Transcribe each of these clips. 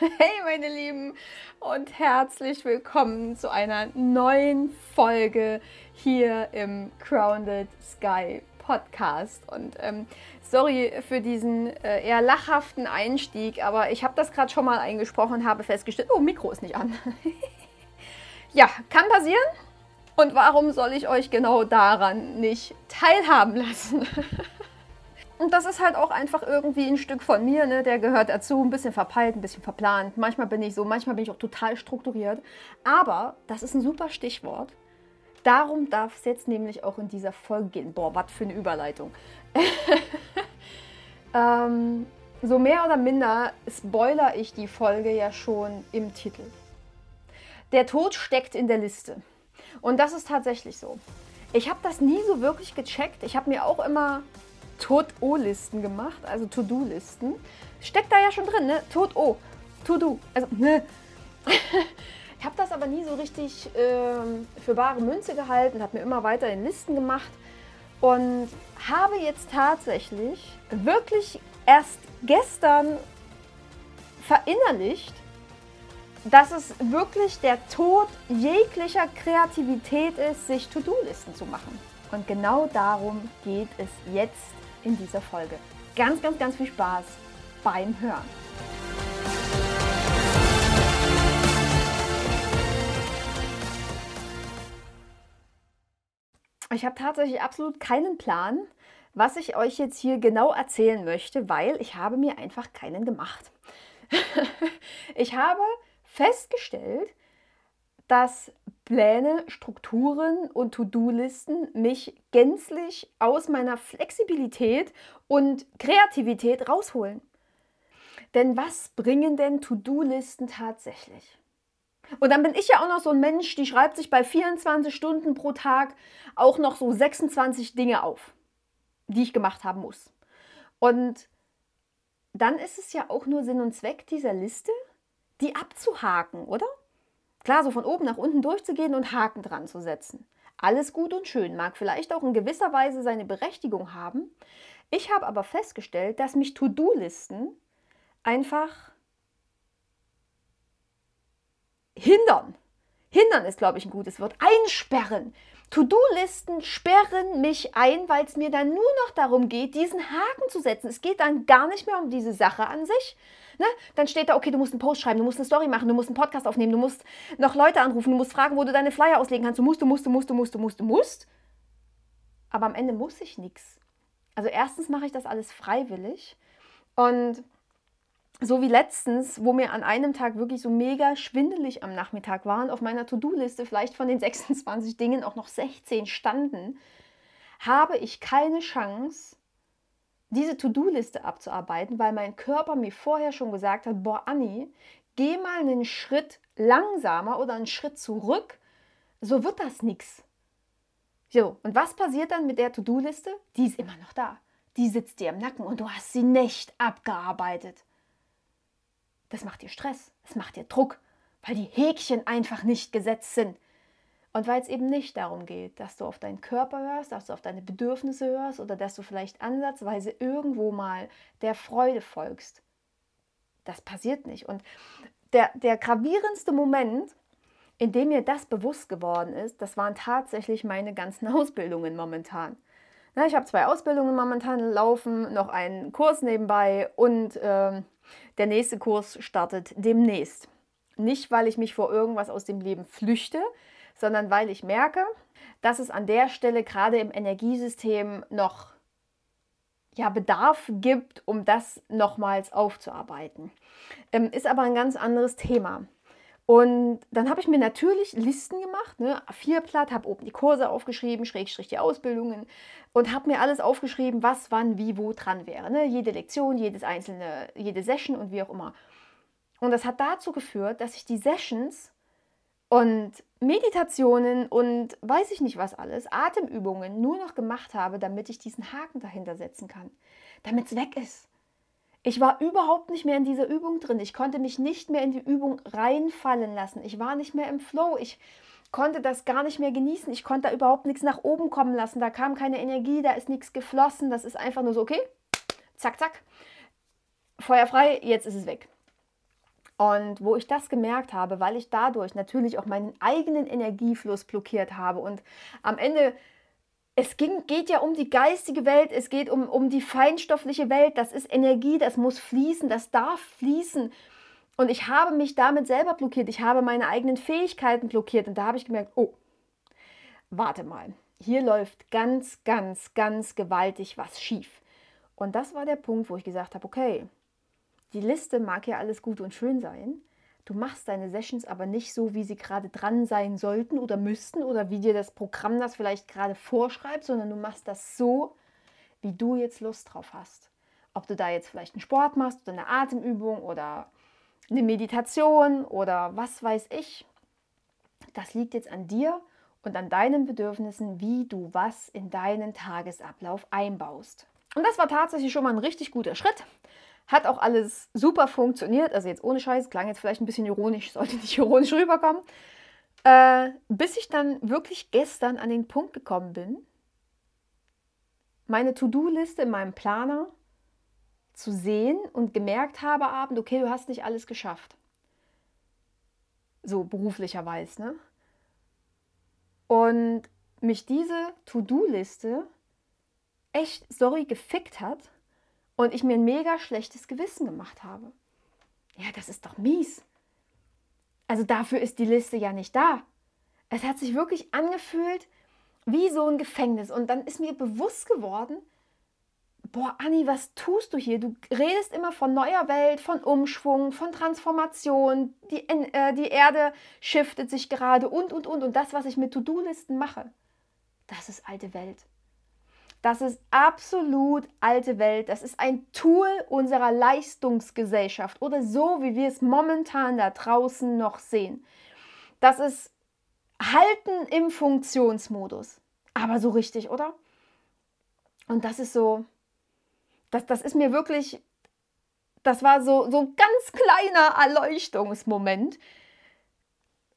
Hey meine Lieben und herzlich willkommen zu einer neuen Folge hier im Grounded Sky Podcast. Und ähm, sorry für diesen äh, eher lachhaften Einstieg, aber ich habe das gerade schon mal eingesprochen und habe festgestellt, oh, Mikro ist nicht an. ja, kann passieren. Und warum soll ich euch genau daran nicht teilhaben lassen? Und das ist halt auch einfach irgendwie ein Stück von mir, ne? der gehört dazu, ein bisschen verpeilt, ein bisschen verplant. Manchmal bin ich so, manchmal bin ich auch total strukturiert. Aber das ist ein super Stichwort. Darum darf es jetzt nämlich auch in dieser Folge gehen. Boah, was für eine Überleitung. ähm, so mehr oder minder spoiler ich die Folge ja schon im Titel. Der Tod steckt in der Liste. Und das ist tatsächlich so. Ich habe das nie so wirklich gecheckt. Ich habe mir auch immer Tod-O-Listen gemacht, also To-Do-Listen. Steckt da ja schon drin, ne? Tod-O, To-Do. Also, ne? ich habe das aber nie so richtig ähm, für bare Münze gehalten, habe mir immer weiter in Listen gemacht und habe jetzt tatsächlich wirklich erst gestern verinnerlicht, dass es wirklich der Tod jeglicher Kreativität ist, sich To-Do-Listen zu machen. Und genau darum geht es jetzt in dieser Folge. Ganz, ganz, ganz viel Spaß beim Hören. Ich habe tatsächlich absolut keinen Plan, was ich euch jetzt hier genau erzählen möchte, weil ich habe mir einfach keinen gemacht. ich habe festgestellt, dass Pläne, Strukturen und To-Do-Listen mich gänzlich aus meiner Flexibilität und Kreativität rausholen. Denn was bringen denn To-Do-Listen tatsächlich? Und dann bin ich ja auch noch so ein Mensch, die schreibt sich bei 24 Stunden pro Tag auch noch so 26 Dinge auf, die ich gemacht haben muss. Und dann ist es ja auch nur Sinn und Zweck dieser Liste, die abzuhaken, oder? Klar, so von oben nach unten durchzugehen und Haken dran zu setzen. Alles gut und schön, mag vielleicht auch in gewisser Weise seine Berechtigung haben. Ich habe aber festgestellt, dass mich To-Do-Listen einfach hindern. Hindern ist, glaube ich, ein gutes Wort. Einsperren. To-Do-Listen sperren mich ein, weil es mir dann nur noch darum geht, diesen Haken zu setzen. Es geht dann gar nicht mehr um diese Sache an sich, Ne? Dann steht da, okay, du musst einen Post schreiben, du musst eine Story machen, du musst einen Podcast aufnehmen, du musst noch Leute anrufen, du musst fragen, wo du deine Flyer auslegen kannst. Du musst, du musst, du musst, du musst, du musst, du musst. Aber am Ende muss ich nichts. Also erstens mache ich das alles freiwillig und so wie letztens, wo mir an einem Tag wirklich so mega schwindelig am Nachmittag waren, auf meiner To-Do-Liste vielleicht von den 26 Dingen auch noch 16 standen, habe ich keine Chance, diese To-Do-Liste abzuarbeiten, weil mein Körper mir vorher schon gesagt hat, boah, Anni, geh mal einen Schritt langsamer oder einen Schritt zurück, so wird das nichts. So, und was passiert dann mit der To-Do-Liste? Die ist immer noch da. Die sitzt dir im Nacken und du hast sie nicht abgearbeitet. Das macht dir Stress, es macht dir Druck, weil die Häkchen einfach nicht gesetzt sind. Und weil es eben nicht darum geht, dass du auf deinen Körper hörst, dass du auf deine Bedürfnisse hörst oder dass du vielleicht ansatzweise irgendwo mal der Freude folgst. Das passiert nicht. Und der, der gravierendste Moment, in dem mir das bewusst geworden ist, das waren tatsächlich meine ganzen Ausbildungen momentan. Na, ich habe zwei Ausbildungen momentan laufen, noch einen Kurs nebenbei und äh, der nächste Kurs startet demnächst. Nicht, weil ich mich vor irgendwas aus dem Leben flüchte, sondern weil ich merke, dass es an der Stelle gerade im Energiesystem noch ja, Bedarf gibt, um das nochmals aufzuarbeiten. Ähm, ist aber ein ganz anderes Thema. Und dann habe ich mir natürlich Listen gemacht, ne, vier Blatt, habe oben die Kurse aufgeschrieben, Schrägstrich die Ausbildungen und habe mir alles aufgeschrieben, was, wann, wie, wo dran wäre. Ne? Jede Lektion, jedes einzelne, jede Session und wie auch immer. Und das hat dazu geführt, dass ich die Sessions und Meditationen und weiß ich nicht was alles, Atemübungen nur noch gemacht habe, damit ich diesen Haken dahinter setzen kann, damit es weg ist. Ich war überhaupt nicht mehr in dieser Übung drin. Ich konnte mich nicht mehr in die Übung reinfallen lassen. Ich war nicht mehr im Flow. Ich konnte das gar nicht mehr genießen. Ich konnte da überhaupt nichts nach oben kommen lassen. Da kam keine Energie, da ist nichts geflossen. Das ist einfach nur so, okay, zack, zack, Feuer frei, jetzt ist es weg. Und wo ich das gemerkt habe, weil ich dadurch natürlich auch meinen eigenen Energiefluss blockiert habe. Und am Ende, es ging, geht ja um die geistige Welt, es geht um, um die feinstoffliche Welt. Das ist Energie, das muss fließen, das darf fließen. Und ich habe mich damit selber blockiert. Ich habe meine eigenen Fähigkeiten blockiert. Und da habe ich gemerkt, oh, warte mal, hier läuft ganz, ganz, ganz gewaltig was schief. Und das war der Punkt, wo ich gesagt habe, okay, die Liste mag ja alles gut und schön sein. Du machst deine Sessions aber nicht so, wie sie gerade dran sein sollten oder müssten oder wie dir das Programm das vielleicht gerade vorschreibt, sondern du machst das so, wie du jetzt Lust drauf hast. Ob du da jetzt vielleicht einen Sport machst oder eine Atemübung oder eine Meditation oder was weiß ich. Das liegt jetzt an dir und an deinen Bedürfnissen, wie du was in deinen Tagesablauf einbaust. Und das war tatsächlich schon mal ein richtig guter Schritt. Hat auch alles super funktioniert. Also jetzt ohne Scheiß, klang jetzt vielleicht ein bisschen ironisch, sollte nicht ironisch rüberkommen. Äh, bis ich dann wirklich gestern an den Punkt gekommen bin, meine To-Do-Liste in meinem Planer zu sehen und gemerkt habe abend, okay, du hast nicht alles geschafft. So beruflicherweise, ne? Und mich diese To-Do-Liste echt, sorry, gefickt hat und ich mir ein mega schlechtes Gewissen gemacht habe. Ja, das ist doch mies. Also dafür ist die Liste ja nicht da. Es hat sich wirklich angefühlt wie so ein Gefängnis. Und dann ist mir bewusst geworden, boah, Anni, was tust du hier? Du redest immer von neuer Welt, von Umschwung, von Transformation, die, äh, die Erde shiftet sich gerade und, und, und. Und das, was ich mit To-Do-Listen mache, das ist alte Welt. Das ist absolut alte Welt. Das ist ein Tool unserer Leistungsgesellschaft oder so, wie wir es momentan da draußen noch sehen. Das ist Halten im Funktionsmodus. Aber so richtig, oder? Und das ist so, das, das ist mir wirklich, das war so, so ein ganz kleiner Erleuchtungsmoment,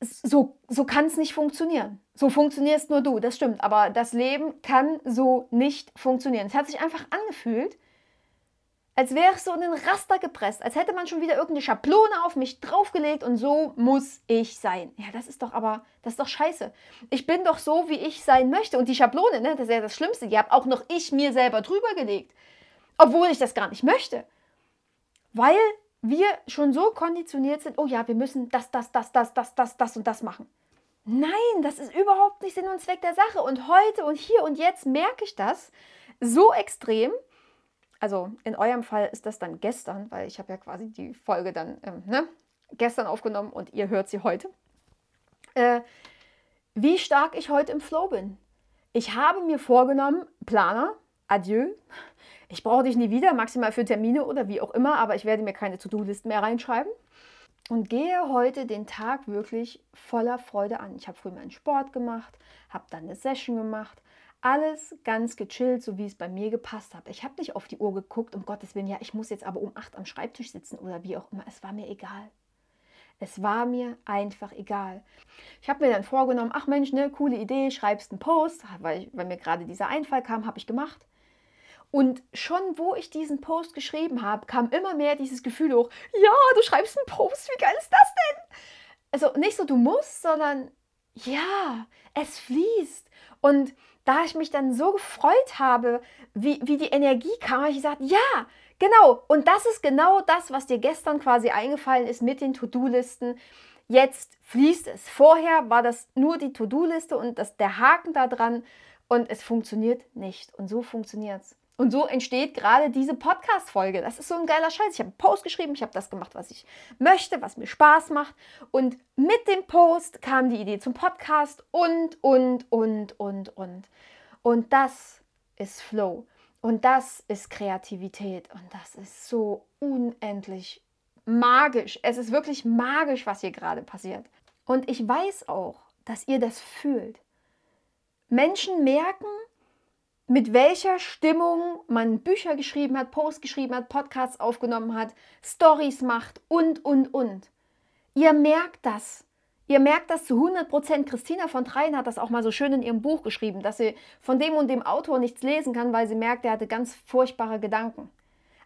so, so kann es nicht funktionieren. So funktionierst nur du, das stimmt. Aber das Leben kann so nicht funktionieren. Es hat sich einfach angefühlt, als wäre es so in den Raster gepresst, als hätte man schon wieder irgendeine Schablone auf mich draufgelegt und so muss ich sein. Ja, das ist doch aber, das ist doch scheiße. Ich bin doch so, wie ich sein möchte. Und die Schablone, ne, das ist ja das Schlimmste, die habe auch noch ich mir selber drüber gelegt. Obwohl ich das gar nicht möchte. Weil wir schon so konditioniert sind, oh ja, wir müssen das, das, das, das, das, das, das und das machen. Nein, das ist überhaupt nicht Sinn und Zweck der Sache. Und heute und hier und jetzt merke ich das so extrem. Also in eurem Fall ist das dann gestern, weil ich habe ja quasi die Folge dann ähm, ne, gestern aufgenommen und ihr hört sie heute. Äh, wie stark ich heute im Flow bin. Ich habe mir vorgenommen, Planer, adieu, ich brauche dich nie wieder, maximal für Termine oder wie auch immer, aber ich werde mir keine To-Do-Listen mehr reinschreiben. Und gehe heute den Tag wirklich voller Freude an. Ich habe früh meinen Sport gemacht, habe dann eine Session gemacht. Alles ganz gechillt, so wie es bei mir gepasst hat. Ich habe nicht auf die Uhr geguckt, um Gottes Willen, ja, ich muss jetzt aber um acht am Schreibtisch sitzen oder wie auch immer. Es war mir egal. Es war mir einfach egal. Ich habe mir dann vorgenommen, ach Mensch, ne, coole Idee, schreibst einen Post, weil, weil mir gerade dieser Einfall kam, habe ich gemacht. Und schon wo ich diesen Post geschrieben habe, kam immer mehr dieses Gefühl hoch, ja, du schreibst einen Post, wie geil ist das denn? Also nicht so, du musst, sondern ja, es fließt. Und da ich mich dann so gefreut habe, wie, wie die Energie kam, habe ich gesagt, ja, genau. Und das ist genau das, was dir gestern quasi eingefallen ist mit den To-Do-Listen. Jetzt fließt es. Vorher war das nur die To-Do-Liste und das, der Haken da dran und es funktioniert nicht. Und so funktioniert es. Und so entsteht gerade diese Podcast-Folge. Das ist so ein geiler Scheiß. Ich habe einen Post geschrieben, ich habe das gemacht, was ich möchte, was mir Spaß macht. Und mit dem Post kam die Idee zum Podcast und, und, und, und, und. Und das ist Flow. Und das ist Kreativität. Und das ist so unendlich magisch. Es ist wirklich magisch, was hier gerade passiert. Und ich weiß auch, dass ihr das fühlt. Menschen merken, mit welcher Stimmung man Bücher geschrieben hat, Posts geschrieben hat, Podcasts aufgenommen hat, Stories macht und, und, und. Ihr merkt das. Ihr merkt das zu 100 Prozent. Christina von Treien hat das auch mal so schön in ihrem Buch geschrieben, dass sie von dem und dem Autor nichts lesen kann, weil sie merkt, er hatte ganz furchtbare Gedanken.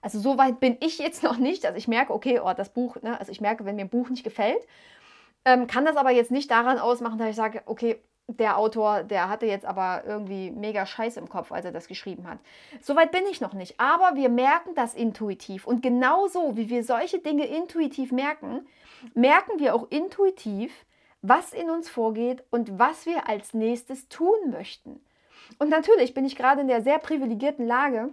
Also so weit bin ich jetzt noch nicht. Also ich merke, okay, oh, das Buch, ne, also ich merke, wenn mir ein Buch nicht gefällt, ähm, kann das aber jetzt nicht daran ausmachen, dass ich sage, okay, der Autor, der hatte jetzt aber irgendwie mega Scheiße im Kopf, als er das geschrieben hat. Soweit bin ich noch nicht. Aber wir merken das intuitiv. Und genauso wie wir solche Dinge intuitiv merken, merken wir auch intuitiv, was in uns vorgeht und was wir als nächstes tun möchten. Und natürlich bin ich gerade in der sehr privilegierten Lage,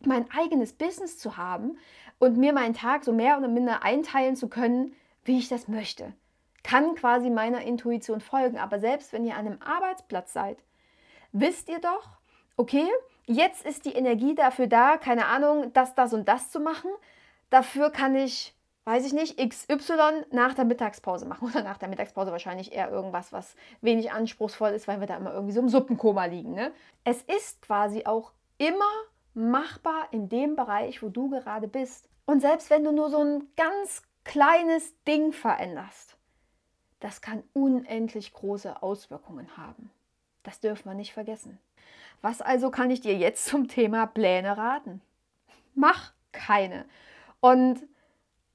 mein eigenes Business zu haben und mir meinen Tag so mehr oder minder einteilen zu können, wie ich das möchte kann quasi meiner Intuition folgen. Aber selbst wenn ihr an einem Arbeitsplatz seid, wisst ihr doch, okay, jetzt ist die Energie dafür da, keine Ahnung, das, das und das zu machen. Dafür kann ich, weiß ich nicht, XY nach der Mittagspause machen. Oder nach der Mittagspause wahrscheinlich eher irgendwas, was wenig anspruchsvoll ist, weil wir da immer irgendwie so im Suppenkoma liegen. Ne? Es ist quasi auch immer machbar in dem Bereich, wo du gerade bist. Und selbst wenn du nur so ein ganz kleines Ding veränderst, das kann unendlich große Auswirkungen haben. Das dürfen wir nicht vergessen. Was also kann ich dir jetzt zum Thema Pläne raten? Mach keine. Und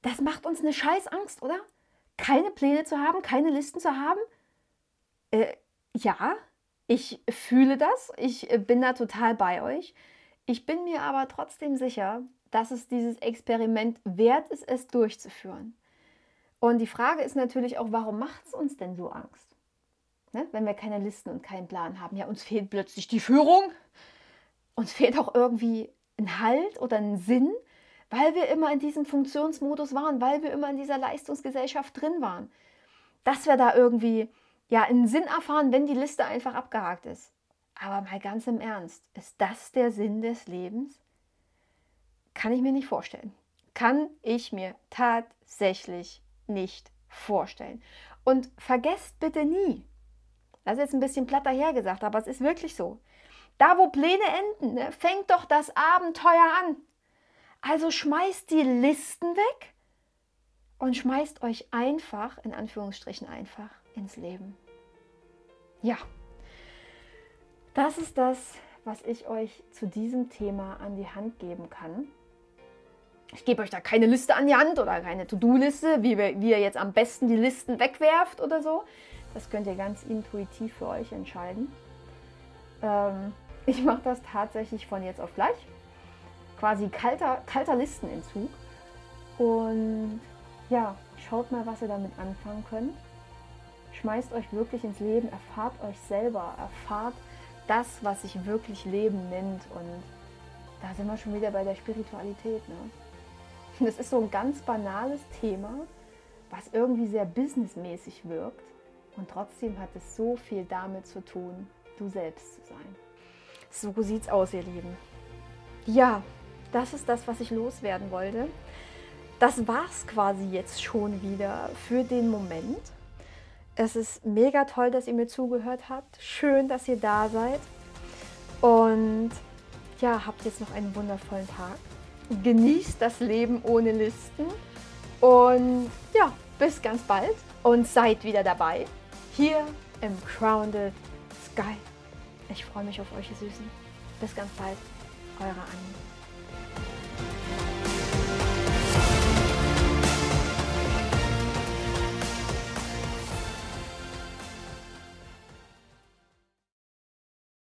das macht uns eine Scheißangst, oder? Keine Pläne zu haben, keine Listen zu haben? Äh, ja, ich fühle das. Ich bin da total bei euch. Ich bin mir aber trotzdem sicher, dass es dieses Experiment wert ist, es durchzuführen. Und die Frage ist natürlich auch, warum macht es uns denn so Angst? Ne? Wenn wir keine Listen und keinen Plan haben. Ja, uns fehlt plötzlich die Führung. Uns fehlt auch irgendwie ein Halt oder ein Sinn, weil wir immer in diesem Funktionsmodus waren, weil wir immer in dieser Leistungsgesellschaft drin waren. Dass wir da irgendwie ja einen Sinn erfahren, wenn die Liste einfach abgehakt ist. Aber mal ganz im Ernst, ist das der Sinn des Lebens? Kann ich mir nicht vorstellen. Kann ich mir tatsächlich nicht vorstellen. Und vergesst bitte nie, das ist jetzt ein bisschen platter hergesagt, aber es ist wirklich so. Da, wo Pläne enden, ne, fängt doch das Abenteuer an. Also schmeißt die Listen weg und schmeißt euch einfach, in Anführungsstrichen einfach, ins Leben. Ja, das ist das, was ich euch zu diesem Thema an die Hand geben kann. Ich gebe euch da keine Liste an die Hand oder keine To-Do-Liste, wie, wie ihr jetzt am besten die Listen wegwerft oder so. Das könnt ihr ganz intuitiv für euch entscheiden. Ähm, ich mache das tatsächlich von jetzt auf gleich. Quasi kalter, kalter Listenentzug. Und ja, schaut mal, was ihr damit anfangen könnt. Schmeißt euch wirklich ins Leben, erfahrt euch selber, erfahrt das, was sich wirklich Leben nennt. Und da sind wir schon wieder bei der Spiritualität. Ne? Und es ist so ein ganz banales Thema, was irgendwie sehr businessmäßig wirkt. Und trotzdem hat es so viel damit zu tun, du selbst zu sein. So sieht's aus, ihr Lieben. Ja, das ist das, was ich loswerden wollte. Das war's quasi jetzt schon wieder für den Moment. Es ist mega toll, dass ihr mir zugehört habt. Schön, dass ihr da seid. Und ja, habt jetzt noch einen wundervollen Tag genießt das Leben ohne Listen und ja, bis ganz bald und seid wieder dabei hier im Crowned Sky. Ich freue mich auf euch, ihr Süßen. Bis ganz bald, eure Annie.